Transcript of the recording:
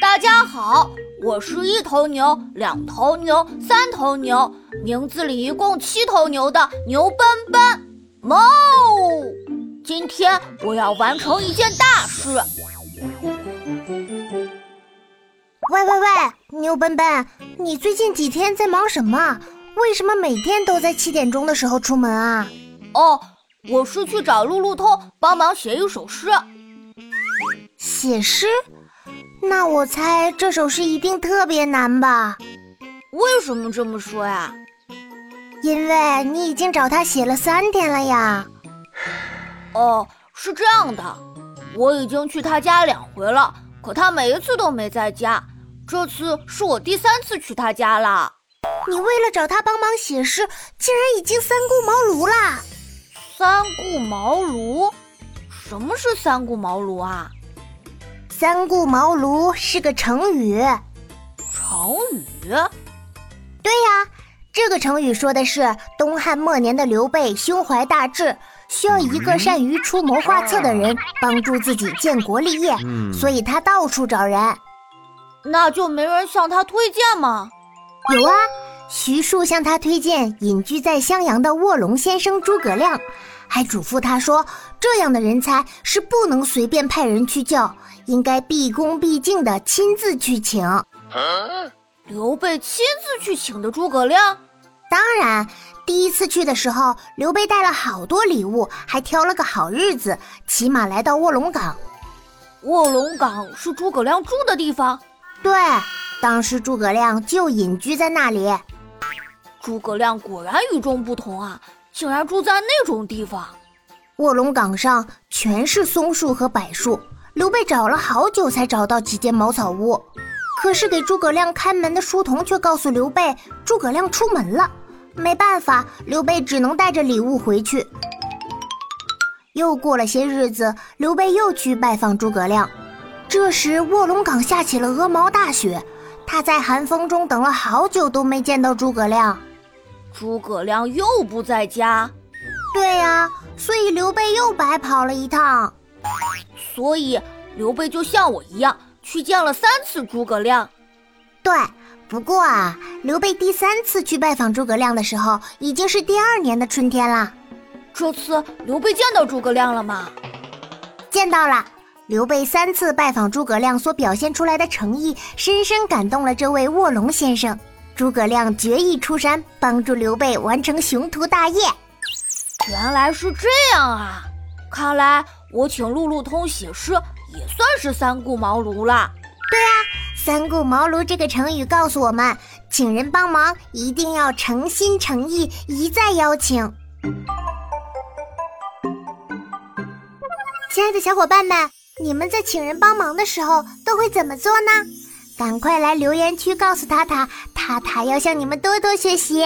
大家好，我是一头牛、两头牛、三头牛，名字里一共七头牛的牛奔奔。哞！今天我要完成一件大事。喂喂喂，牛奔奔，你最近几天在忙什么？为什么每天都在七点钟的时候出门啊？哦，我是去找路路通帮忙写一首诗。写诗？那我猜这首诗一定特别难吧？为什么这么说呀？因为你已经找他写了三天了呀。哦，是这样的，我已经去他家两回了，可他每一次都没在家。这次是我第三次去他家了。你为了找他帮忙写诗，竟然已经三顾茅庐啦！三顾茅庐？什么是三顾茅庐啊？三顾茅庐是个成语。成语？对呀，这个成语说的是东汉末年的刘备胸怀大志，需要一个善于出谋划策的人帮助自己建国立业，所以他到处找人。那就没人向他推荐吗？有啊。徐庶向他推荐隐居在襄阳的卧龙先生诸葛亮，还嘱咐他说：“这样的人才是不能随便派人去救，应该毕恭毕敬的亲自去请。”刘备亲自去请的诸葛亮？当然，第一次去的时候，刘备带了好多礼物，还挑了个好日子，骑马来到卧龙岗。卧龙岗是诸葛亮住的地方？对，当时诸葛亮就隐居在那里。诸葛亮果然与众不同啊，竟然住在那种地方。卧龙岗上全是松树和柏树，刘备找了好久才找到几间茅草屋。可是给诸葛亮开门的书童却告诉刘备，诸葛亮出门了。没办法，刘备只能带着礼物回去。又过了些日子，刘备又去拜访诸葛亮。这时卧龙岗下起了鹅毛大雪，他在寒风中等了好久都没见到诸葛亮。诸葛亮又不在家，对呀，所以刘备又白跑了一趟。所以刘备就像我一样，去见了三次诸葛亮。对，不过啊，刘备第三次去拜访诸葛亮的时候，已经是第二年的春天了。这次刘备见到诸葛亮了吗？见到了。刘备三次拜访诸葛亮所表现出来的诚意，深深感动了这位卧龙先生。诸葛亮决意出山帮助刘备完成雄图大业。原来是这样啊！看来我请路路通写诗也算是三顾茅庐了。对啊，三顾茅庐这个成语告诉我们，请人帮忙一定要诚心诚意，一再邀请。亲爱的小伙伴们，你们在请人帮忙的时候都会怎么做呢？赶快来留言区告诉塔塔，塔塔要向你们多多学习。